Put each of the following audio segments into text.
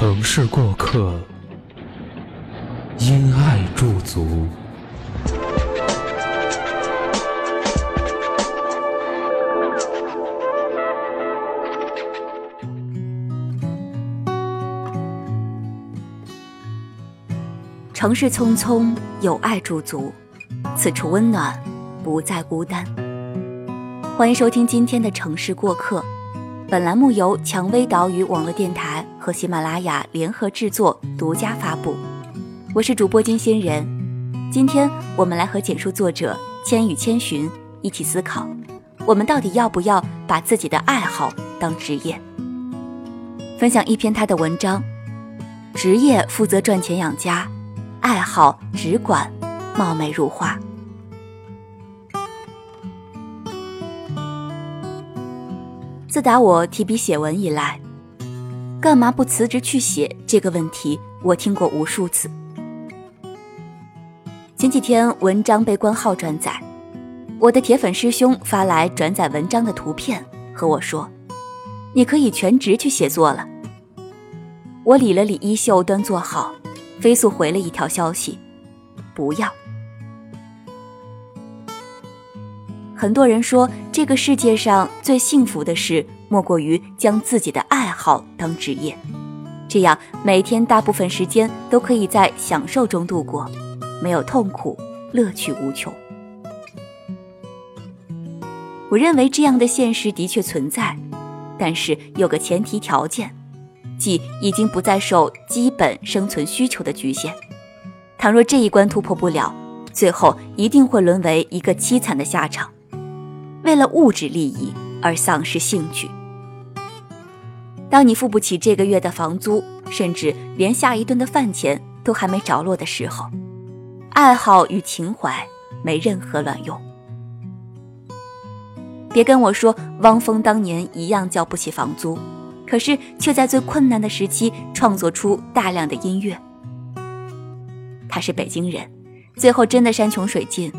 城市过客，因爱驻足。城市匆匆，有爱驻足，此处温暖，不再孤单。欢迎收听今天的城市过客。本栏目由蔷薇岛屿网络电台和喜马拉雅联合制作，独家发布。我是主播金仙人，今天我们来和简述作者千与千寻一起思考：我们到底要不要把自己的爱好当职业？分享一篇他的文章：职业负责赚钱养家，爱好只管貌美如花。自打我提笔写文以来，干嘛不辞职去写这个问题，我听过无数次。前几天文章被官号转载，我的铁粉师兄发来转载文章的图片，和我说：“你可以全职去写作了。”我理了理衣袖，端坐好，飞速回了一条消息：“不要。”很多人说，这个世界上最幸福的事，莫过于将自己的爱好当职业，这样每天大部分时间都可以在享受中度过，没有痛苦，乐趣无穷。我认为这样的现实的确存在，但是有个前提条件，即已经不再受基本生存需求的局限。倘若这一关突破不了，最后一定会沦为一个凄惨的下场。为了物质利益而丧失兴趣。当你付不起这个月的房租，甚至连下一顿的饭钱都还没着落的时候，爱好与情怀没任何卵用。别跟我说汪峰当年一样交不起房租，可是却在最困难的时期创作出大量的音乐。他是北京人，最后真的山穷水尽。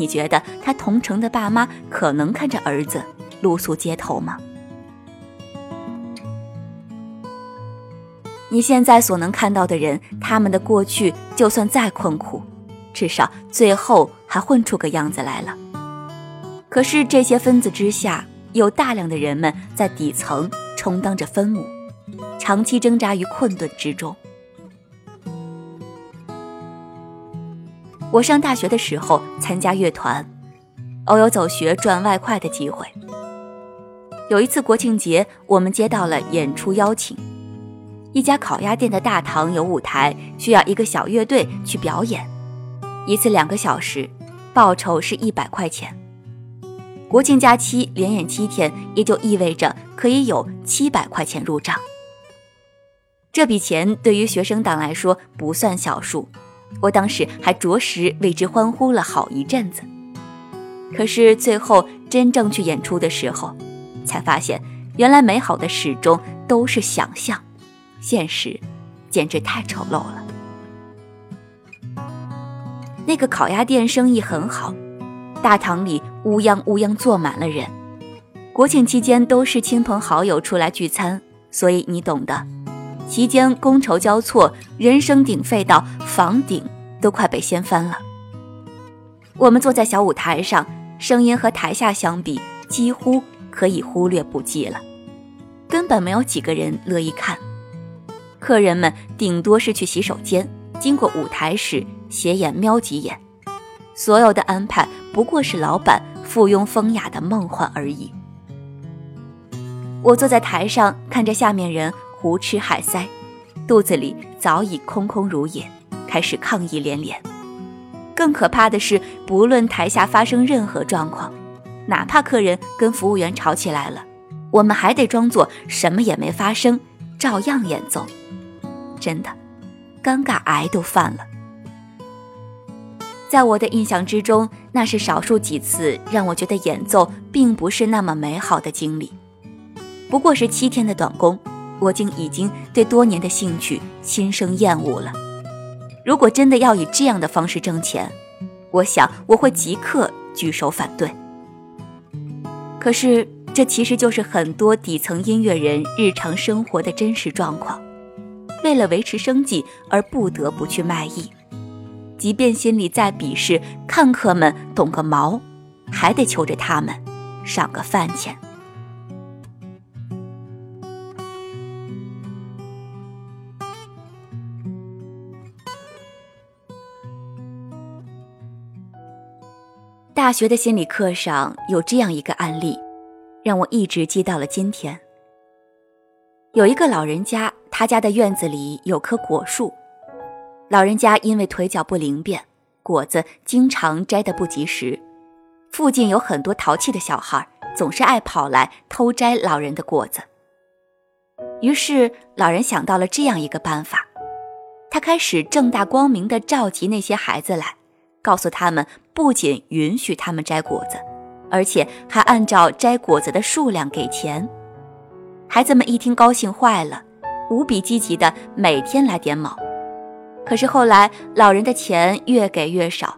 你觉得他同城的爸妈可能看着儿子露宿街头吗？你现在所能看到的人，他们的过去就算再困苦，至少最后还混出个样子来了。可是这些分子之下，有大量的人们在底层充当着分母，长期挣扎于困顿之中。我上大学的时候参加乐团，偶有走学赚外快的机会。有一次国庆节，我们接到了演出邀请，一家烤鸭店的大堂有舞台，需要一个小乐队去表演，一次两个小时，报酬是一百块钱。国庆假期连演七天，也就意味着可以有七百块钱入账。这笔钱对于学生党来说不算小数。我当时还着实为之欢呼了好一阵子，可是最后真正去演出的时候，才发现原来美好的始终都是想象，现实简直太丑陋了。那个烤鸭店生意很好，大堂里乌泱乌泱坐满了人。国庆期间都是亲朋好友出来聚餐，所以你懂的。期间觥筹交错，人声鼎沸到房顶都快被掀翻了。我们坐在小舞台上，声音和台下相比几乎可以忽略不计了，根本没有几个人乐意看。客人们顶多是去洗手间，经过舞台时斜眼瞄几眼，所有的安排不过是老板附庸风雅的梦幻而已。我坐在台上，看着下面人。胡吃海塞，肚子里早已空空如也，开始抗议连连。更可怕的是，不论台下发生任何状况，哪怕客人跟服务员吵起来了，我们还得装作什么也没发生，照样演奏。真的，尴尬癌都犯了。在我的印象之中，那是少数几次让我觉得演奏并不是那么美好的经历。不过是七天的短工，我竟已经对多年的兴趣心生厌恶了。如果真的要以这样的方式挣钱，我想我会即刻举手反对。可是，这其实就是很多底层音乐人日常生活的真实状况，为了维持生计而不得不去卖艺，即便心里再鄙视看客们懂个毛，还得求着他们赏个饭钱。大学的心理课上有这样一个案例，让我一直记到了今天。有一个老人家，他家的院子里有棵果树，老人家因为腿脚不灵便，果子经常摘得不及时。附近有很多淘气的小孩，总是爱跑来偷摘老人的果子。于是老人想到了这样一个办法，他开始正大光明地召集那些孩子来。告诉他们，不仅允许他们摘果子，而且还按照摘果子的数量给钱。孩子们一听高兴坏了，无比积极的每天来点卯。可是后来，老人的钱越给越少，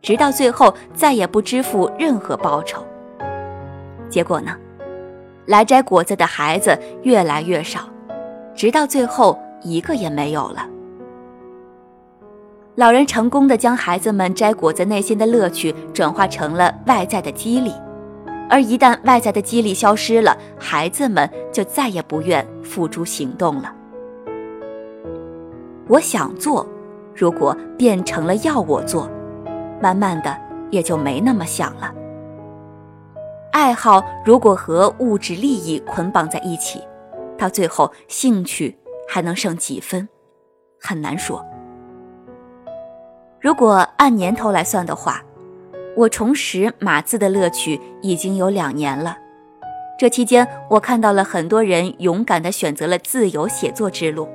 直到最后再也不支付任何报酬。结果呢，来摘果子的孩子越来越少，直到最后一个也没有了。老人成功的将孩子们摘果子内心的乐趣转化成了外在的激励，而一旦外在的激励消失了，孩子们就再也不愿付诸行动了。我想做，如果变成了要我做，慢慢的也就没那么想了。爱好如果和物质利益捆绑在一起，到最后兴趣还能剩几分，很难说。如果按年头来算的话，我重拾码字的乐趣已经有两年了。这期间，我看到了很多人勇敢地选择了自由写作之路，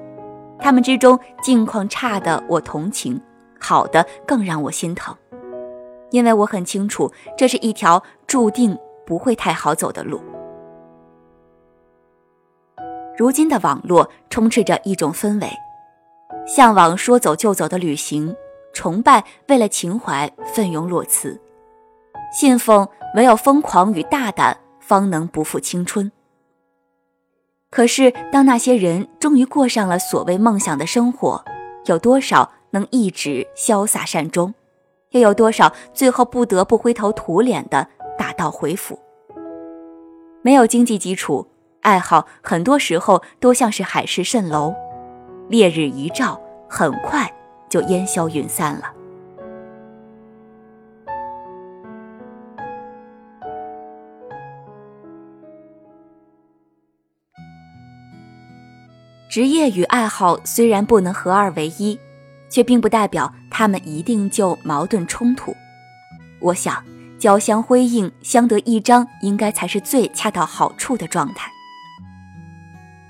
他们之中境况差的我同情，好的更让我心疼，因为我很清楚，这是一条注定不会太好走的路。如今的网络充斥着一种氛围，向往说走就走的旅行。崇拜为了情怀奋勇裸辞，信奉唯有疯狂与大胆方能不负青春。可是，当那些人终于过上了所谓梦想的生活，有多少能一直潇洒善终？又有多少最后不得不灰头土脸的打道回府？没有经济基础，爱好很多时候都像是海市蜃楼，烈日一照，很快。就烟消云散了。职业与爱好虽然不能合二为一，却并不代表他们一定就矛盾冲突。我想，交相辉映、相得益彰，应该才是最恰到好处的状态。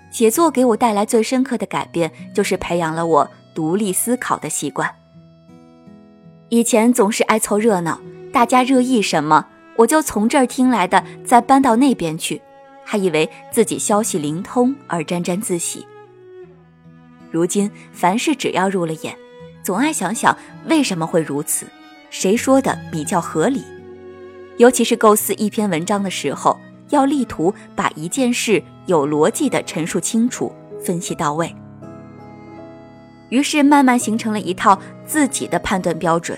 写作给我带来最深刻的改变，就是培养了我。独立思考的习惯。以前总是爱凑热闹，大家热议什么，我就从这儿听来的，再搬到那边去，还以为自己消息灵通而沾沾自喜。如今凡事只要入了眼，总爱想想为什么会如此，谁说的比较合理。尤其是构思一篇文章的时候，要力图把一件事有逻辑的陈述清楚，分析到位。于是慢慢形成了一套自己的判断标准，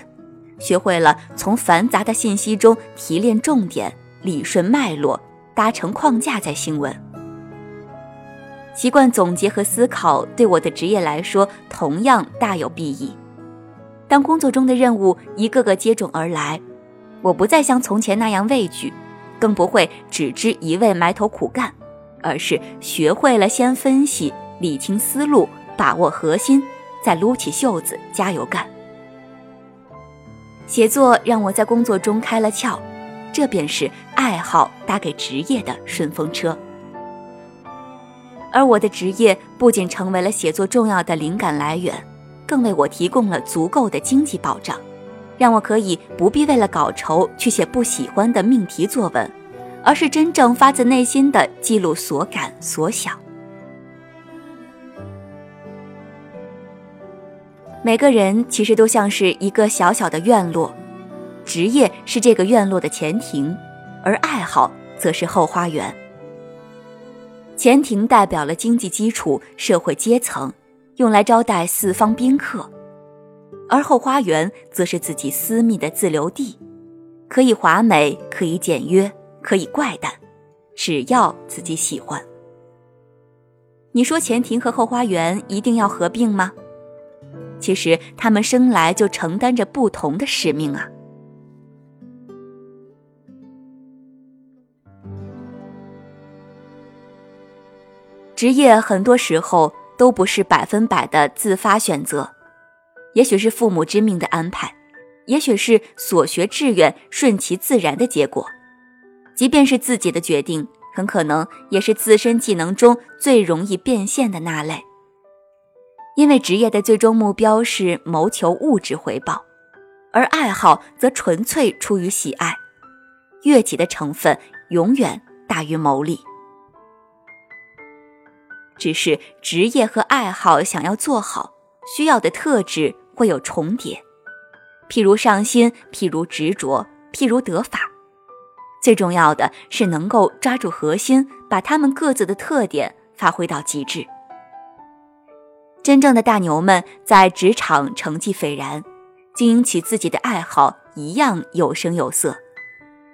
学会了从繁杂的信息中提炼重点，理顺脉络，搭成框架再新闻。习惯总结和思考，对我的职业来说同样大有裨益。当工作中的任务一个个接踵而来，我不再像从前那样畏惧，更不会只知一味埋头苦干，而是学会了先分析、理清思路，把握核心。再撸起袖子加油干。写作让我在工作中开了窍，这便是爱好搭给职业的顺风车。而我的职业不仅成为了写作重要的灵感来源，更为我提供了足够的经济保障，让我可以不必为了稿酬去写不喜欢的命题作文，而是真正发自内心的记录所感所想。每个人其实都像是一个小小的院落，职业是这个院落的前庭，而爱好则是后花园。前庭代表了经济基础、社会阶层，用来招待四方宾客；而后花园则是自己私密的自留地，可以华美，可以简约，可以怪诞，只要自己喜欢。你说前庭和后花园一定要合并吗？其实他们生来就承担着不同的使命啊。职业很多时候都不是百分百的自发选择，也许是父母之命的安排，也许是所学志愿顺其自然的结果。即便是自己的决定，很可能也是自身技能中最容易变现的那类。因为职业的最终目标是谋求物质回报，而爱好则纯粹出于喜爱，悦己的成分永远大于牟利。只是职业和爱好想要做好，需要的特质会有重叠，譬如上心，譬如执着，譬如得法。最重要的是能够抓住核心，把他们各自的特点发挥到极致。真正的大牛们在职场成绩斐然，经营起自己的爱好一样有声有色。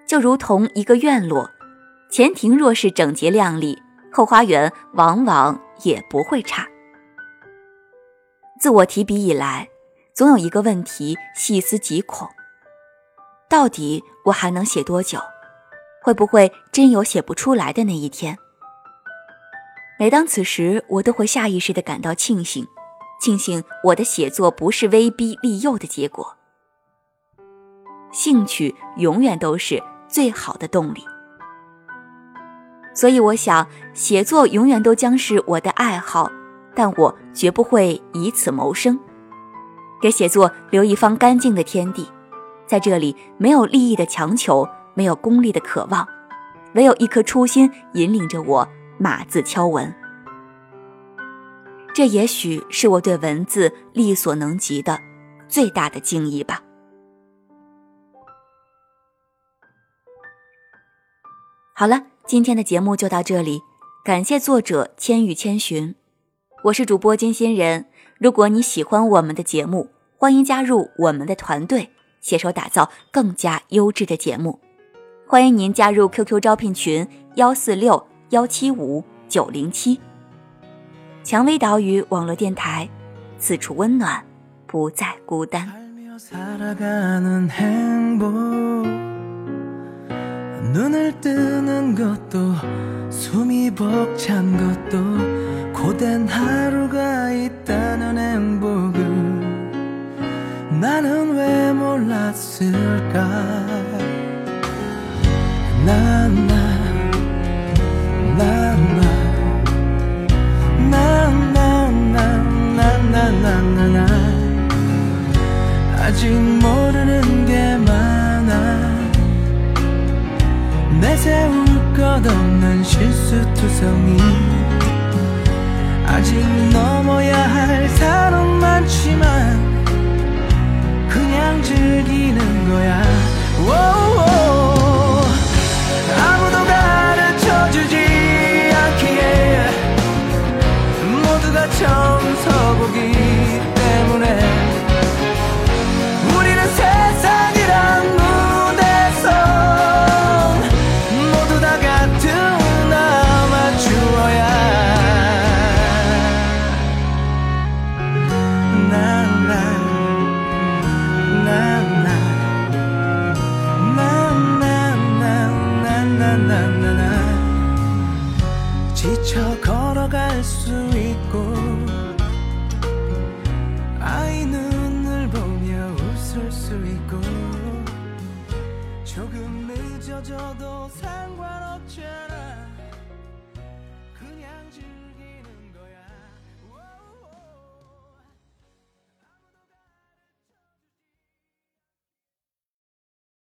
就如同一个院落，前庭若是整洁亮丽，后花园往往也不会差。自我提笔以来，总有一个问题细思极恐：到底我还能写多久？会不会真有写不出来的那一天？每当此时，我都会下意识地感到庆幸，庆幸我的写作不是威逼利诱的结果。兴趣永远都是最好的动力，所以我想，写作永远都将是我的爱好，但我绝不会以此谋生。给写作留一方干净的天地，在这里没有利益的强求，没有功利的渴望，唯有一颗初心引领着我。码字敲文，这也许是我对文字力所能及的最大的敬意吧。好了，今天的节目就到这里，感谢作者千与千寻，我是主播金新人。如果你喜欢我们的节目，欢迎加入我们的团队，携手打造更加优质的节目。欢迎您加入 QQ 招聘群幺四六。幺七五九零七，蔷薇岛屿网络电台，此处温暖，不再孤单。 수 있고 아이 눈을 보며 웃을 수 있고 조금 늦어져도 상관없잖아